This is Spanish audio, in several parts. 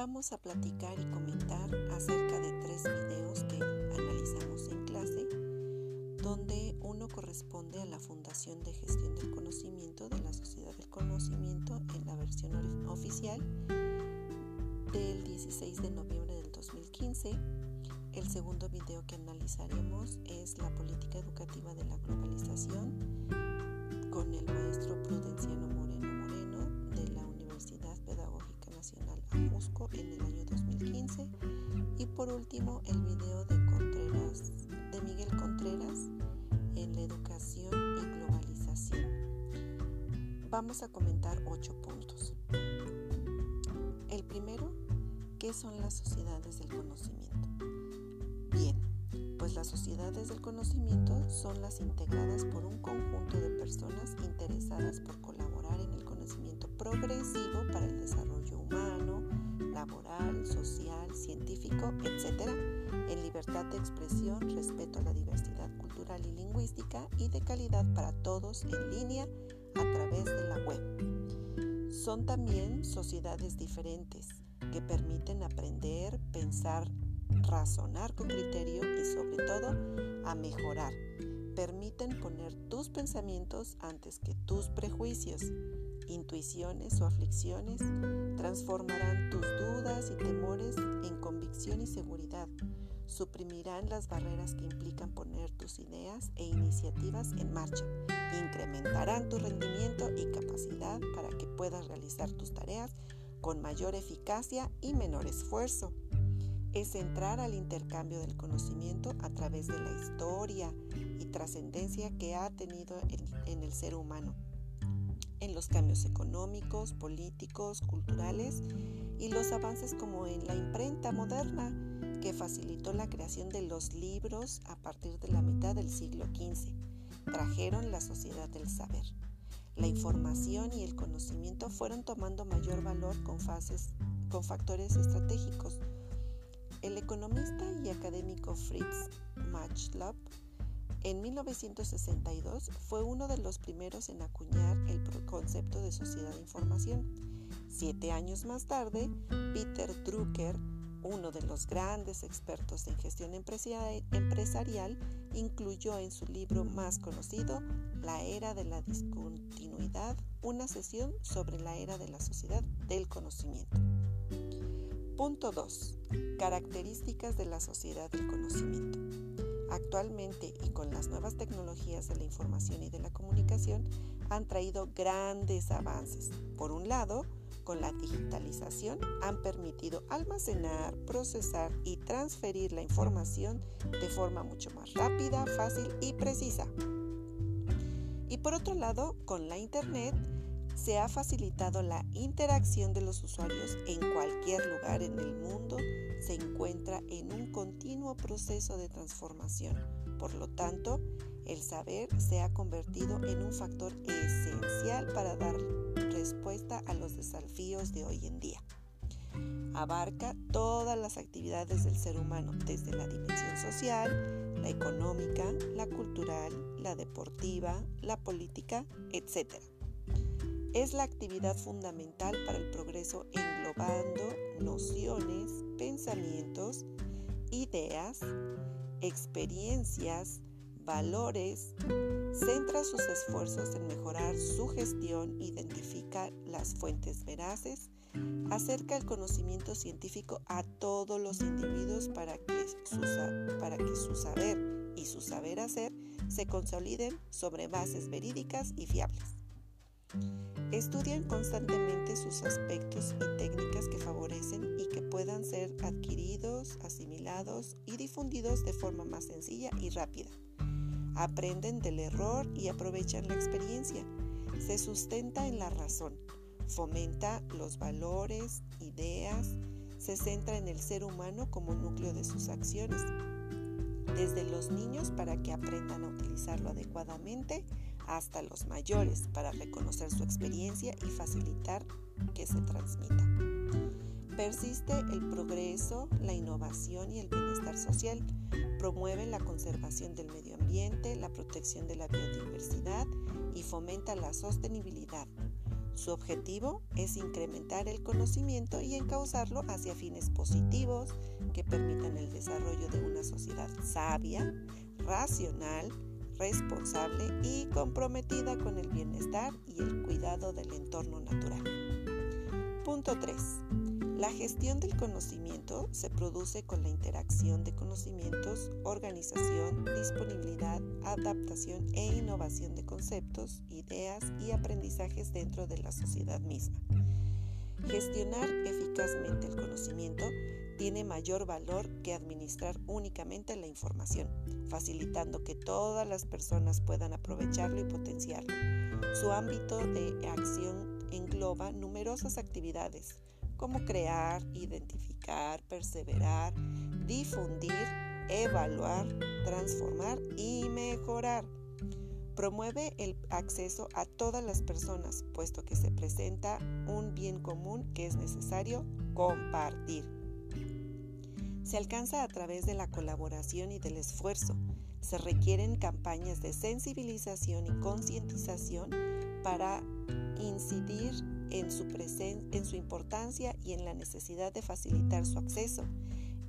vamos a platicar y comentar acerca de tres videos que analizamos en clase, donde uno corresponde a la Fundación de Gestión del Conocimiento de la Sociedad del Conocimiento en la versión oficial del 16 de noviembre del 2015. El segundo video que analizaremos es la política educativa de la globalización con el maestro Prudenciano Moreno Moreno de la Universidad Pedagógica Nacional por último el video de Contreras, de Miguel Contreras en la educación y globalización. Vamos a comentar ocho puntos. El primero ¿Qué son las sociedades del conocimiento? Bien, pues las sociedades del conocimiento son las integradas por un conjunto de personas interesadas por colaborar en el conocimiento progresivo para el desarrollo laboral, social, científico, etc., en libertad de expresión, respeto a la diversidad cultural y lingüística y de calidad para todos en línea a través de la web. Son también sociedades diferentes que permiten aprender, pensar, razonar con criterio y sobre todo a mejorar. Permiten poner tus pensamientos antes que tus prejuicios, intuiciones o aflicciones. Transformarán tus dudas y temores en convicción y seguridad. Suprimirán las barreras que implican poner tus ideas e iniciativas en marcha. Incrementarán tu rendimiento y capacidad para que puedas realizar tus tareas con mayor eficacia y menor esfuerzo. Es entrar al intercambio del conocimiento a través de la historia y trascendencia que ha tenido en, el ser humano, en los cambios económicos, políticos, culturales y los avances como en la imprenta moderna que facilitó la creación de los libros a partir de la mitad del siglo XV. Trajeron la sociedad del saber. La información y el conocimiento fueron tomando mayor valor con, fases, con factores estratégicos. El economista y académico Fritz Matschlapp en 1962 fue uno de los primeros en acuñar el concepto de sociedad de información. Siete años más tarde, Peter Drucker uno de los grandes expertos en gestión empresarial, incluyó en su libro más conocido, La era de la discontinuidad, una sesión sobre la era de la sociedad del conocimiento. Punto 2. Características de la sociedad del conocimiento. Actualmente y con las nuevas tecnologías de la información y de la comunicación han traído grandes avances. Por un lado, con la digitalización han permitido almacenar, procesar y transferir la información de forma mucho más rápida, fácil y precisa. Y por otro lado, con la Internet se ha facilitado la interacción de los usuarios en cualquier lugar en el mundo, se encuentra en un continuo proceso de transformación. Por lo tanto, el saber se ha convertido en un factor esencial para dar respuesta a los desafíos de hoy en día. Abarca todas las actividades del ser humano, desde la dimensión social, la económica, la cultural, la deportiva, la política, etc. Es la actividad fundamental para el progreso englobando nociones, pensamientos, ideas, experiencias, valores, centra sus esfuerzos en mejorar su gestión, identifica las fuentes veraces, acerca el conocimiento científico a todos los individuos para que su, para que su saber y su saber hacer se consoliden sobre bases verídicas y fiables. Estudian constantemente sus aspectos y técnicas que favorecen y que puedan ser adquiridos, asimilados y difundidos de forma más sencilla y rápida aprenden del error y aprovechan la experiencia. Se sustenta en la razón, fomenta los valores, ideas, se centra en el ser humano como núcleo de sus acciones, desde los niños para que aprendan a utilizarlo adecuadamente hasta los mayores para reconocer su experiencia y facilitar que se transmita. Persiste el progreso, la innovación y el bienestar social. Promueve la conservación del medio ambiente, la protección de la biodiversidad y fomenta la sostenibilidad. Su objetivo es incrementar el conocimiento y encauzarlo hacia fines positivos que permitan el desarrollo de una sociedad sabia, racional, responsable y comprometida con el bienestar y el cuidado del entorno natural. Punto 3. La gestión del conocimiento se produce con la interacción de conocimientos, organización, disponibilidad, adaptación e innovación de conceptos, ideas y aprendizajes dentro de la sociedad misma. Gestionar eficazmente el conocimiento tiene mayor valor que administrar únicamente la información, facilitando que todas las personas puedan aprovecharlo y potenciarlo. Su ámbito de acción engloba numerosas actividades, como crear, identificar, perseverar, difundir, evaluar, transformar y mejorar. Promueve el acceso a todas las personas, puesto que se presenta un bien común que es necesario compartir. Se alcanza a través de la colaboración y del esfuerzo. Se requieren campañas de sensibilización y concientización para incidir en su, importancia y en la necesidad de facilitar su acceso.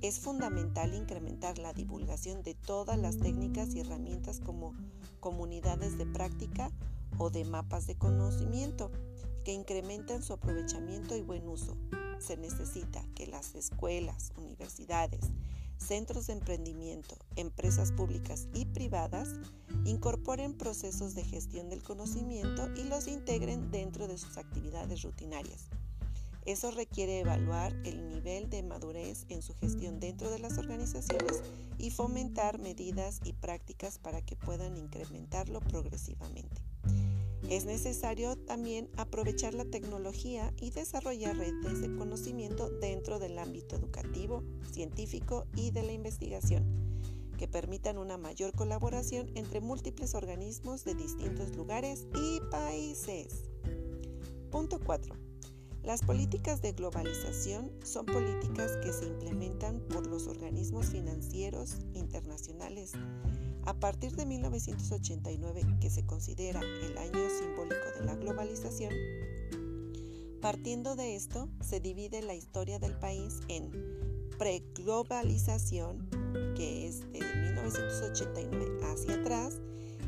Es fundamental incrementar la divulgación de todas las técnicas y herramientas como comunidades de práctica o de mapas de conocimiento que incrementan su aprovechamiento y buen uso. Se necesita que las escuelas, universidades, centros de emprendimiento, empresas públicas y privadas incorporen procesos de gestión del conocimiento y los integren dentro de sus actividades rutinarias. Eso requiere evaluar el nivel de madurez en su gestión dentro de las organizaciones y fomentar medidas y prácticas para que puedan incrementarlo progresivamente. Es necesario también aprovechar la tecnología y desarrollar redes de conocimiento dentro del ámbito educativo, científico y de la investigación, que permitan una mayor colaboración entre múltiples organismos de distintos lugares y países. Punto 4. Las políticas de globalización son políticas que se implementan por los organismos financieros internacionales a partir de 1989, que se considera el año simbólico de la globalización, partiendo de esto se divide la historia del país en preglobalización, que es de 1989 hacia atrás,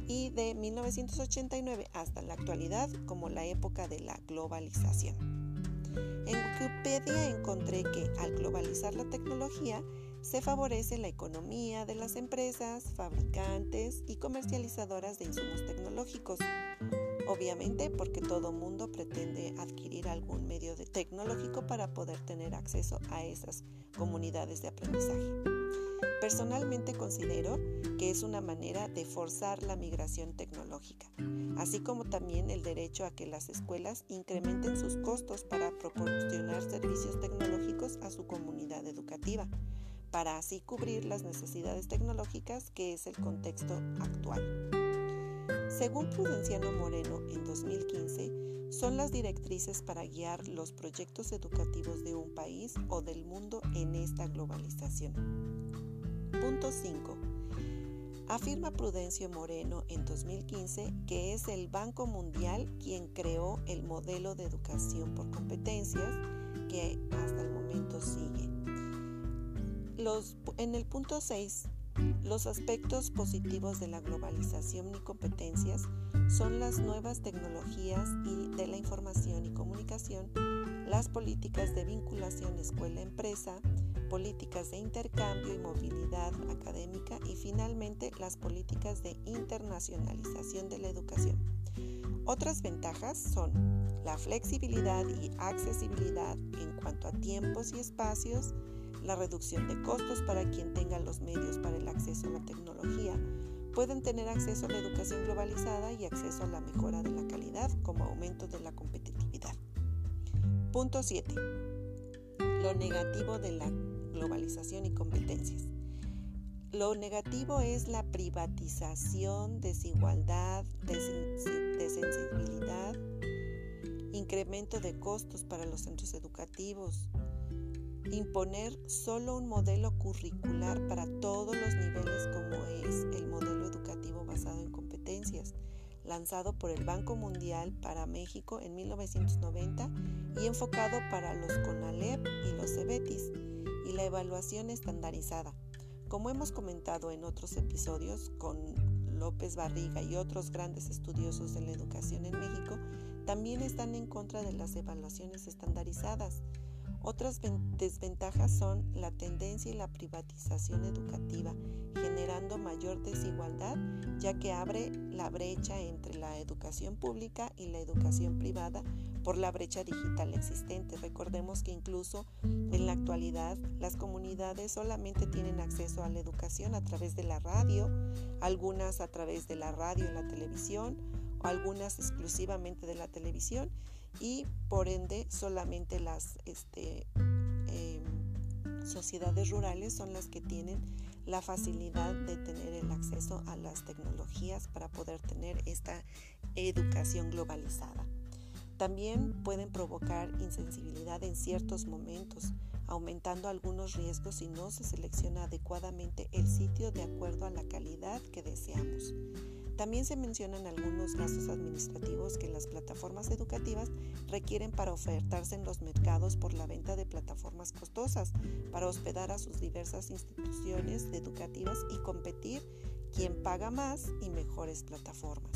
y de 1989 hasta la actualidad como la época de la globalización. En Wikipedia encontré que al globalizar la tecnología, se favorece la economía de las empresas, fabricantes y comercializadoras de insumos tecnológicos. Obviamente porque todo mundo pretende adquirir algún medio tecnológico para poder tener acceso a esas comunidades de aprendizaje. Personalmente considero que es una manera de forzar la migración tecnológica, así como también el derecho a que las escuelas incrementen sus costos para proporcionar servicios tecnológicos a su comunidad educativa para así cubrir las necesidades tecnológicas que es el contexto actual. Según Prudenciano Moreno en 2015, son las directrices para guiar los proyectos educativos de un país o del mundo en esta globalización. Punto 5. Afirma Prudencio Moreno en 2015 que es el Banco Mundial quien creó el modelo de educación por competencias que hasta el momento sigue en el punto 6, los aspectos positivos de la globalización y competencias son las nuevas tecnologías y de la información y comunicación, las políticas de vinculación escuela-empresa, políticas de intercambio y movilidad académica y finalmente las políticas de internacionalización de la educación. Otras ventajas son la flexibilidad y accesibilidad en cuanto a tiempos y espacios, la reducción de costos para quien tenga los medios para el acceso a la tecnología. Pueden tener acceso a la educación globalizada y acceso a la mejora de la calidad como aumento de la competitividad. Punto 7. Lo negativo de la globalización y competencias. Lo negativo es la privatización, desigualdad, desensibilidad, incremento de costos para los centros educativos, imponer solo un modelo curricular para todos los niveles como es el modelo educativo basado en competencias, lanzado por el Banco Mundial para México en 1990 y enfocado para los CONALEP y los CEBETIS, y la evaluación estandarizada. Como hemos comentado en otros episodios con López Barriga y otros grandes estudiosos de la educación en México, también están en contra de las evaluaciones estandarizadas otras desventajas son la tendencia y la privatización educativa, generando mayor desigualdad, ya que abre la brecha entre la educación pública y la educación privada por la brecha digital existente. Recordemos que incluso en la actualidad las comunidades solamente tienen acceso a la educación a través de la radio, algunas a través de la radio y la televisión, algunas exclusivamente de la televisión y por ende solamente las este, em, sociedades rurales son las que tienen la facilidad de tener el acceso a las tecnologías para poder tener esta educación globalizada. También pueden provocar insensibilidad en ciertos momentos, aumentando algunos riesgos si no se selecciona adecuadamente el sitio de acuerdo a la calidad que deseamos. También se mencionan algunos gastos administrativos que las plataformas educativas requieren para ofertarse en los mercados por la venta de plataformas costosas, para hospedar a sus diversas instituciones educativas y competir quien paga más y mejores plataformas.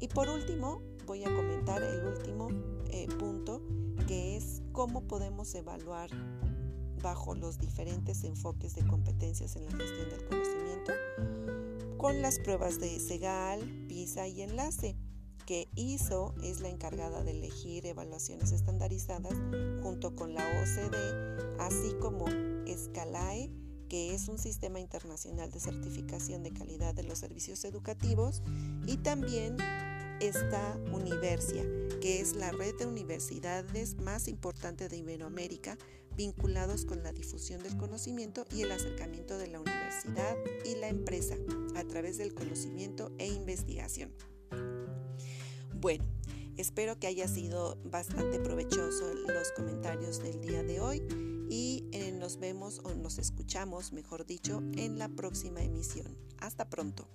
Y por último, voy a comentar el último eh, punto, que es cómo podemos evaluar bajo los diferentes enfoques de competencias en la gestión del conocimiento con las pruebas de SEGAL, PISA y Enlace, que ISO es la encargada de elegir evaluaciones estandarizadas junto con la OCDE, así como SCALAE, que es un sistema internacional de certificación de calidad de los servicios educativos, y también está Universia, que es la red de universidades más importante de Iberoamérica, vinculados con la difusión del conocimiento y el acercamiento de la universidad y la empresa través del conocimiento e investigación. Bueno, espero que haya sido bastante provechoso los comentarios del día de hoy y eh, nos vemos o nos escuchamos, mejor dicho, en la próxima emisión. Hasta pronto.